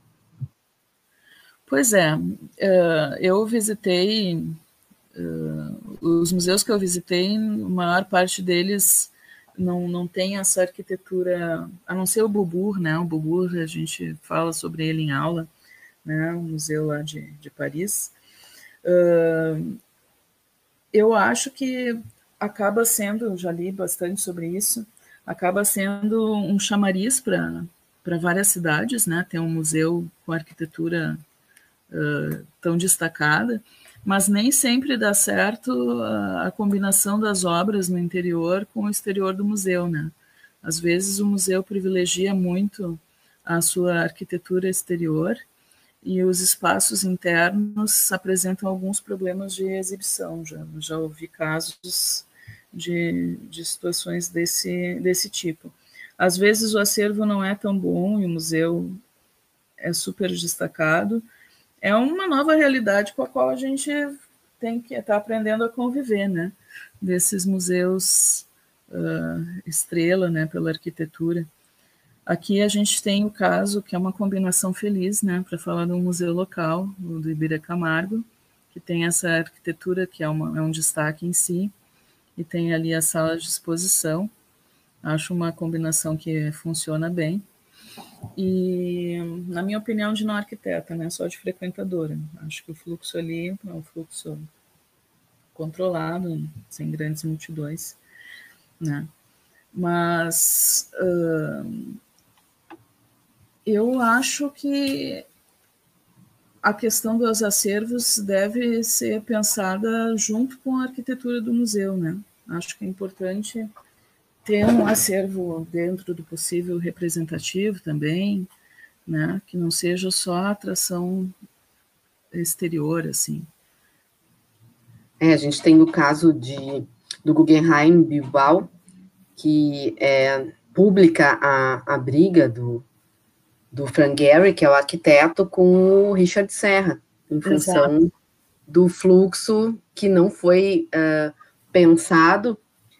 Pois é, uh, eu visitei uh, os museus que eu visitei, a maior parte deles não, não tem essa arquitetura, a não ser o Bubur, né? O Bubur, a gente fala sobre ele em aula, né, o museu lá de, de Paris. Uh, eu acho que acaba sendo, já li bastante sobre isso, acaba sendo um chamariz para várias cidades, né, ter um museu com arquitetura uh, tão destacada, mas nem sempre dá certo a, a, combinação das obras no interior com o exterior do museu, né. Às vezes o museu privilegia muito a sua arquitetura exterior e os espaços internos apresentam alguns problemas de exibição. Já, já ouvi casos de, de situações desse, desse tipo. Às vezes o acervo não é tão bom e o museu é super destacado. É uma nova realidade com a qual a gente tem que estar tá aprendendo a conviver, né? Desses museus uh, estrela, né? Pela arquitetura. Aqui a gente tem o caso que é uma combinação feliz, né, para falar de um museu local, o do Ibira Camargo, que tem essa arquitetura que é, uma, é um destaque em si, e tem ali a sala de exposição. Acho uma combinação que funciona bem. E, na minha opinião, de não arquiteta, né, só de frequentadora. Acho que o fluxo ali é um fluxo controlado, sem grandes multidões, né. Mas uh, eu acho que a questão dos acervos deve ser pensada junto com a arquitetura do museu, né? Acho que é importante ter um acervo dentro do possível representativo também, né, que não seja só atração exterior, assim. É, a gente tem o caso de, do Guggenheim Bilbao, que é pública a, a briga do, do Frank Gehry, que é o arquiteto, com o Richard Serra, em função Exato. do fluxo que não foi uh, pensado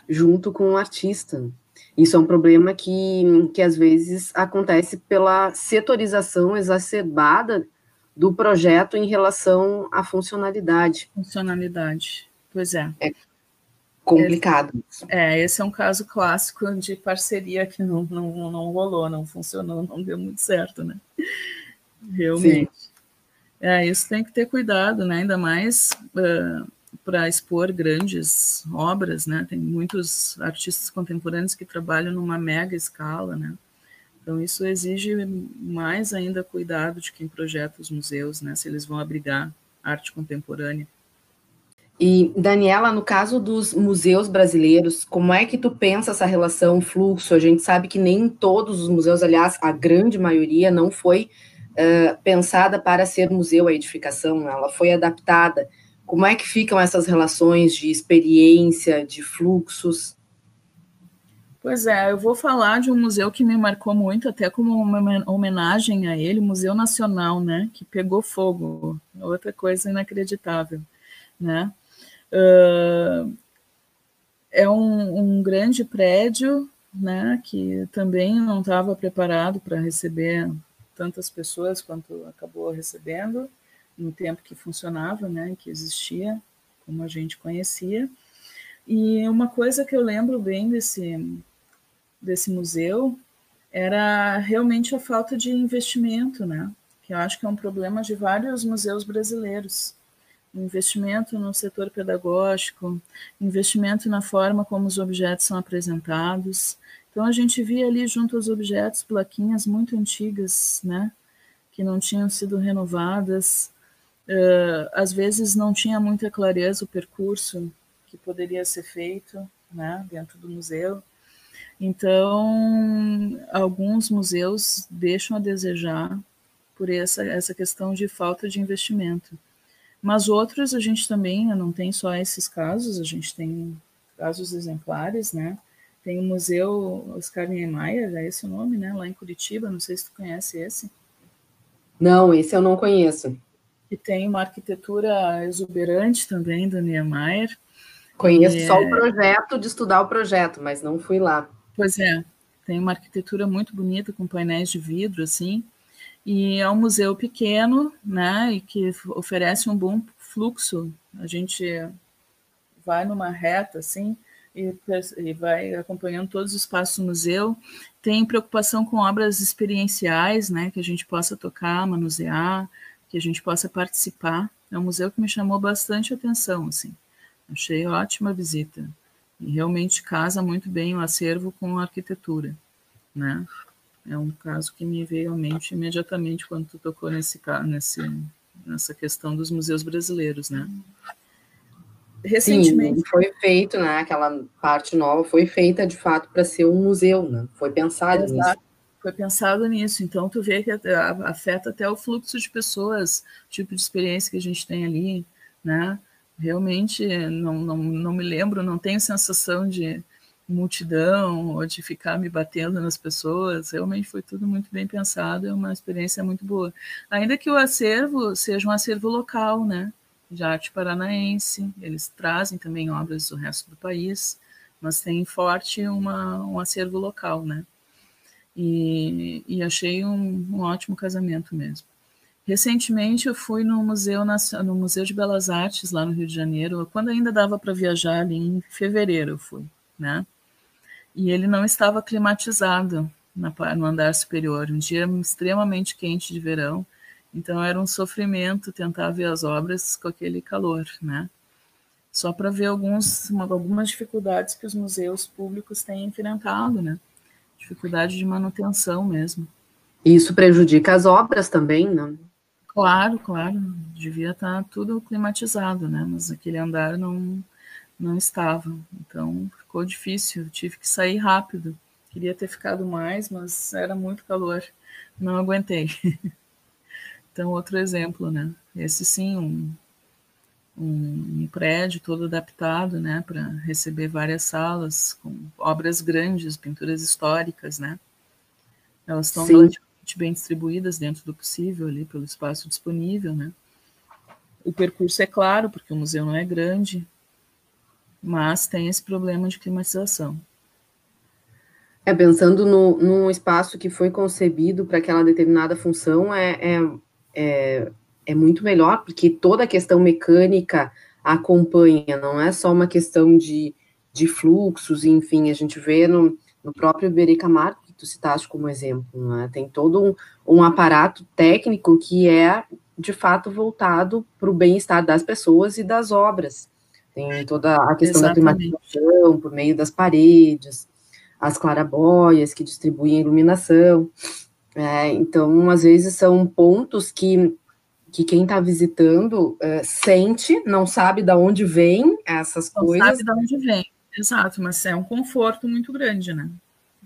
junto com o artista. Isso é um problema que, que às vezes acontece pela setorização exacerbada do projeto em relação à funcionalidade. Funcionalidade, pois é. É complicado. Esse, é, esse é um caso clássico de parceria que não, não, não rolou, não funcionou, não deu muito certo, né? Realmente. Sim. É, isso tem que ter cuidado, né? Ainda mais uh, para expor grandes obras, né? Tem muitos artistas contemporâneos que trabalham numa mega escala, né? Então, isso exige mais ainda cuidado de quem projeta os museus, né, se eles vão abrigar arte contemporânea. E, Daniela, no caso dos museus brasileiros, como é que tu pensa essa relação fluxo? A gente sabe que nem todos os museus, aliás, a grande maioria não foi uh, pensada para ser museu a edificação, ela foi adaptada. Como é que ficam essas relações de experiência, de fluxos? Pois é, eu vou falar de um museu que me marcou muito, até como uma homenagem a ele, Museu Nacional, né, que pegou fogo, outra coisa inacreditável, né. Uh, é um, um, grande prédio, né, que também não estava preparado para receber tantas pessoas quanto acabou recebendo no tempo que funcionava, né, que existia, como a gente conhecia. E uma coisa que eu lembro bem desse desse museu era realmente a falta de investimento, né? Que eu acho que é um problema de vários museus brasileiros. Investimento no setor pedagógico, investimento na forma como os objetos são apresentados. Então a gente via ali junto aos objetos plaquinhas muito antigas, né? Que não tinham sido renovadas. Uh, às vezes não tinha muita clareza o percurso que poderia ser feito, né? Dentro do museu. Então, alguns museus deixam a desejar por essa, essa questão de falta de investimento. Mas outros, a gente também não tem só esses casos, a gente tem casos exemplares, né? Tem o Museu Oscar Niemeyer, é esse o nome, né? Lá em Curitiba, não sei se tu conhece esse. Não, esse eu não conheço. E tem uma arquitetura exuberante também do Niemeyer. Conheço e só é... o projeto de estudar o projeto, mas não fui lá. Pois é, tem uma arquitetura muito bonita com painéis de vidro, assim, e é um museu pequeno, né, e que oferece um bom fluxo. A gente vai numa reta, assim, e, e vai acompanhando todos os espaços do museu. Tem preocupação com obras experienciais, né, que a gente possa tocar, manusear, que a gente possa participar. É um museu que me chamou bastante atenção, assim. Achei ótima visita. E realmente casa muito bem o acervo com a arquitetura, né? É um caso que me veio à mente imediatamente quando tu tocou nesse, nesse nessa questão dos museus brasileiros, né? Recentemente Sim, foi feito, né? Aquela parte nova foi feita de fato para ser um museu, né? Foi pensado Exato. nisso. Foi pensado nisso. Então tu vê que afeta até o fluxo de pessoas, tipo de experiência que a gente tem ali, né? realmente não, não, não me lembro, não tenho sensação de multidão ou de ficar me batendo nas pessoas. Realmente foi tudo muito bem pensado, é uma experiência muito boa. Ainda que o acervo seja um acervo local, né? De arte paranaense, eles trazem também obras do resto do país, mas tem forte uma, um acervo local, né? E, e achei um, um ótimo casamento mesmo. Recentemente eu fui no Museu, no Museu de Belas Artes, lá no Rio de Janeiro, quando ainda dava para viajar ali em fevereiro eu fui, né? E ele não estava climatizado na, no andar superior, um dia extremamente quente de verão, então era um sofrimento tentar ver as obras com aquele calor, né? Só para ver alguns, algumas dificuldades que os museus públicos têm enfrentado, né? Dificuldade de manutenção mesmo. Isso prejudica as obras também, né? Claro, claro, devia estar tá tudo climatizado, né? Mas aquele andar não não estava. Então ficou difícil, eu tive que sair rápido. Queria ter ficado mais, mas era muito calor, não aguentei. então, outro exemplo, né? Esse sim, um, um, um prédio todo adaptado, né, para receber várias salas com obras grandes, pinturas históricas, né? Elas estão relativamente bem distribuídas dentro do possível ali pelo espaço disponível, né? O percurso é claro, porque o museu não é grande, mas tem esse problema de climatização. É, pensando no, num espaço que foi concebido para aquela determinada função, é, é, é, é, muito melhor, porque toda a questão mecânica acompanha, não é só uma questão de, de fluxos, enfim, a gente vê no, no próprio Bericamar, que tu citaste como exemplo, é? tem todo um, um aparato técnico que é, de fato, voltado para o bem-estar das pessoas e das obras. Tem toda a questão Exatamente. da climatização por meio das paredes, as clarabóias que distribuem iluminação. É, então, às vezes, são pontos que, que quem está visitando é, sente, não sabe de onde vem essas não coisas. Não sabe de onde vem, exato, mas é um conforto muito grande, né?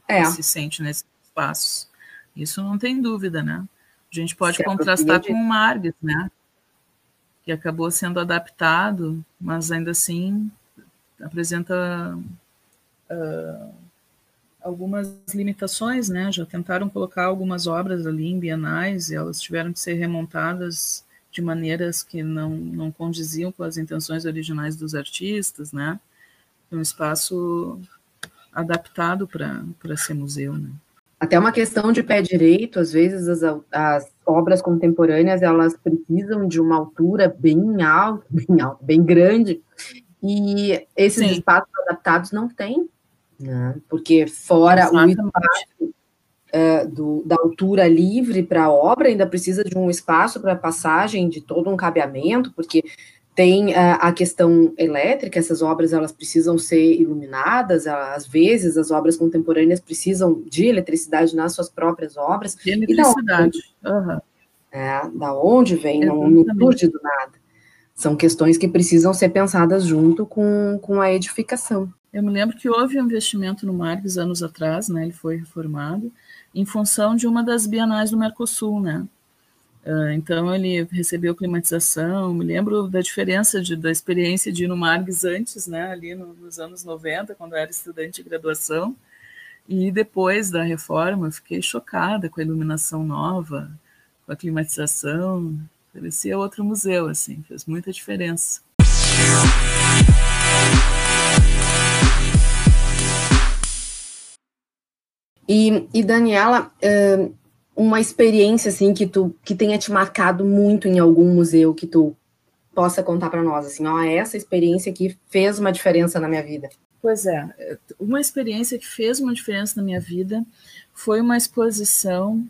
É. se sente nesses espaços. Isso não tem dúvida, né? A gente pode certo, contrastar com o Margit, né? que acabou sendo adaptado, mas ainda assim apresenta uh, algumas limitações, né? Já tentaram colocar algumas obras ali em bienais e elas tiveram que ser remontadas de maneiras que não, não condiziam com as intenções originais dos artistas, né? Um espaço adaptado para ser museu, né? Até uma questão de pé direito, às vezes as, as obras contemporâneas elas precisam de uma altura bem alta, bem, alta, bem grande, e esses Sim. espaços adaptados não têm, né? porque fora Exatamente. o espaço uh, do, da altura livre para a obra, ainda precisa de um espaço para passagem de todo um cabeamento, porque tem uh, a questão elétrica, essas obras elas precisam ser iluminadas, às vezes as obras contemporâneas precisam de eletricidade nas suas próprias obras. De eletricidade. E da, onde, uhum. é, da onde vem, não, não surge do nada. São questões que precisam ser pensadas junto com, com a edificação. Eu me lembro que houve um investimento no Marques anos atrás, né, ele foi reformado, em função de uma das bienais do Mercosul, né, Uh, então ele recebeu climatização, me lembro da diferença de, da experiência de ir no Margs antes, né, ali no, nos anos 90, quando eu era estudante de graduação, e depois da reforma eu fiquei chocada com a iluminação nova, com a climatização, parecia outro museu, assim, fez muita diferença. E, e Daniela, uh uma experiência assim que tu que tenha te marcado muito em algum museu que tu possa contar para nós assim, ó, essa experiência que fez uma diferença na minha vida. Pois é, uma experiência que fez uma diferença na minha vida foi uma exposição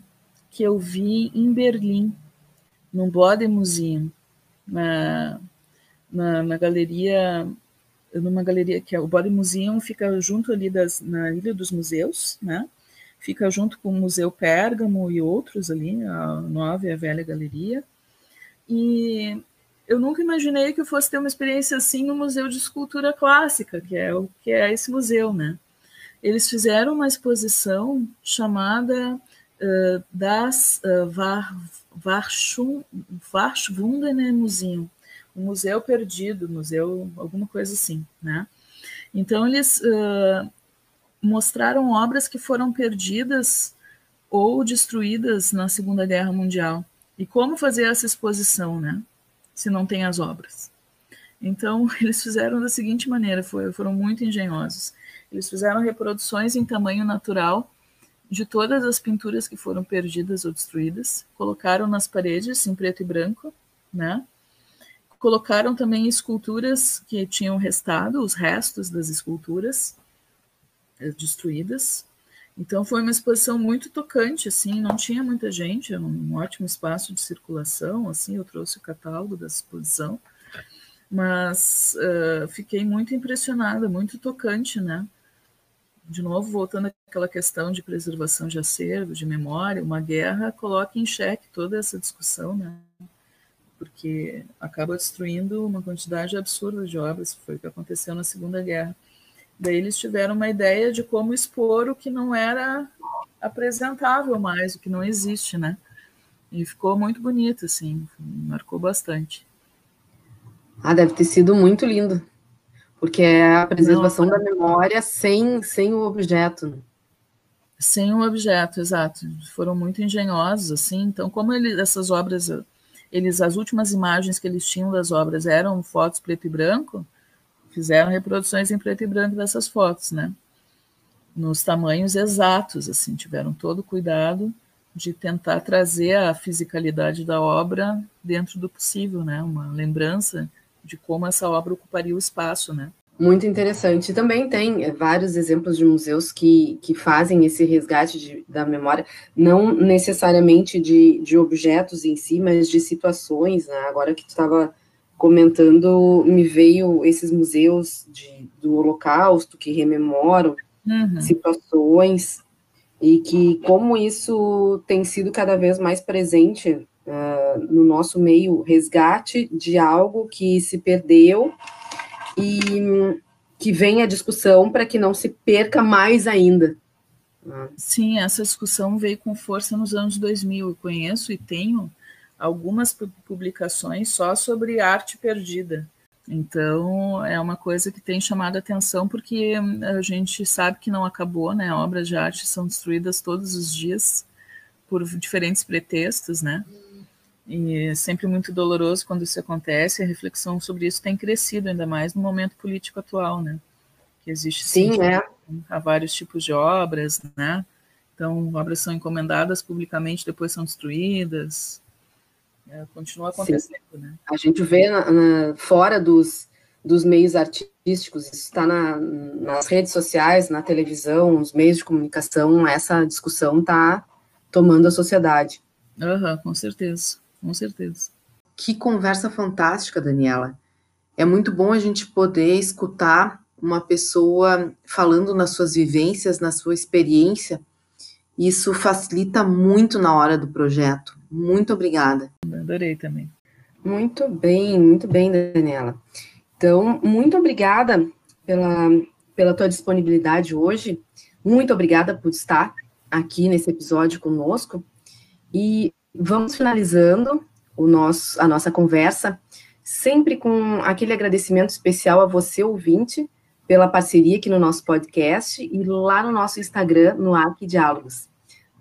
que eu vi em Berlim, no Bode Museum, na, na, na, galeria, numa galeria que é o Bode Museum, fica junto ali das, na Ilha dos Museus, né? Fica junto com o Museu Pérgamo e outros ali, a nova e a velha galeria. E eu nunca imaginei que eu fosse ter uma experiência assim no Museu de Escultura Clássica, que é o que é esse museu, né? Eles fizeram uma exposição chamada uh, das uh, Warschwundene Museum, o Museu Perdido, museu alguma coisa assim, né? Então eles uh, mostraram obras que foram perdidas ou destruídas na Segunda Guerra Mundial. E como fazer essa exposição, né? Se não tem as obras. Então, eles fizeram da seguinte maneira, foram muito engenhosos. Eles fizeram reproduções em tamanho natural de todas as pinturas que foram perdidas ou destruídas, colocaram nas paredes em preto e branco, né? Colocaram também esculturas que tinham restado, os restos das esculturas, destruídas. Então foi uma exposição muito tocante, assim, não tinha muita gente, era um ótimo espaço de circulação, assim, eu trouxe o catálogo da exposição, mas uh, fiquei muito impressionada, muito tocante, né? De novo, voltando àquela questão de preservação de acervo, de memória, uma guerra coloca em xeque toda essa discussão, né? porque acaba destruindo uma quantidade absurda de obras, foi o que aconteceu na Segunda Guerra. Daí eles tiveram uma ideia de como expor o que não era apresentável mais, o que não existe, né? E ficou muito bonito, assim, marcou bastante. Ah, deve ter sido muito lindo, porque é a preservação não, da memória sem, sem o objeto. Sem o objeto, exato. Foram muito engenhosos, assim. Então, como ele, essas obras, eles, as últimas imagens que eles tinham das obras eram fotos preto e branco, fizeram reproduções em preto e branco dessas fotos, né? Nos tamanhos exatos, assim, tiveram todo o cuidado de tentar trazer a fisicalidade da obra dentro do possível, né? Uma lembrança de como essa obra ocuparia o espaço, né? Muito interessante. Também tem vários exemplos de museus que, que fazem esse resgate de, da memória, não necessariamente de, de objetos em si, mas de situações. Né? Agora que tu estava comentando, me veio esses museus de, do Holocausto que rememoram uhum. situações e que como isso tem sido cada vez mais presente uh, no nosso meio, resgate de algo que se perdeu e que vem a discussão para que não se perca mais ainda. Sim, essa discussão veio com força nos anos 2000. Eu conheço e tenho algumas publicações só sobre arte perdida. Então, é uma coisa que tem chamado a atenção porque a gente sabe que não acabou, né? Obras de arte são destruídas todos os dias por diferentes pretextos, né? E é sempre muito doloroso quando isso acontece. A reflexão sobre isso tem crescido, ainda mais no momento político atual, né? Que existe sim, é. há vários tipos de obras, né? Então, obras são encomendadas publicamente, depois são destruídas. É, continua acontecendo, sim. né? A gente vê na, na, fora dos, dos meios artísticos, isso está na, nas redes sociais, na televisão, nos meios de comunicação, essa discussão está tomando a sociedade. Uhum, com certeza com certeza. Que conversa fantástica, Daniela. É muito bom a gente poder escutar uma pessoa falando nas suas vivências, na sua experiência. Isso facilita muito na hora do projeto. Muito obrigada. Adorei também. Muito bem, muito bem, Daniela. Então, muito obrigada pela, pela tua disponibilidade hoje. Muito obrigada por estar aqui nesse episódio conosco. E vamos finalizando o nosso, a nossa conversa, sempre com aquele agradecimento especial a você, ouvinte, pela parceria aqui no nosso podcast e lá no nosso Instagram, no Arc Diálogos.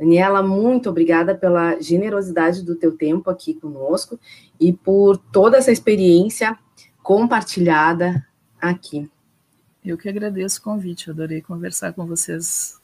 Daniela, muito obrigada pela generosidade do teu tempo aqui conosco e por toda essa experiência compartilhada aqui. Eu que agradeço o convite, adorei conversar com vocês.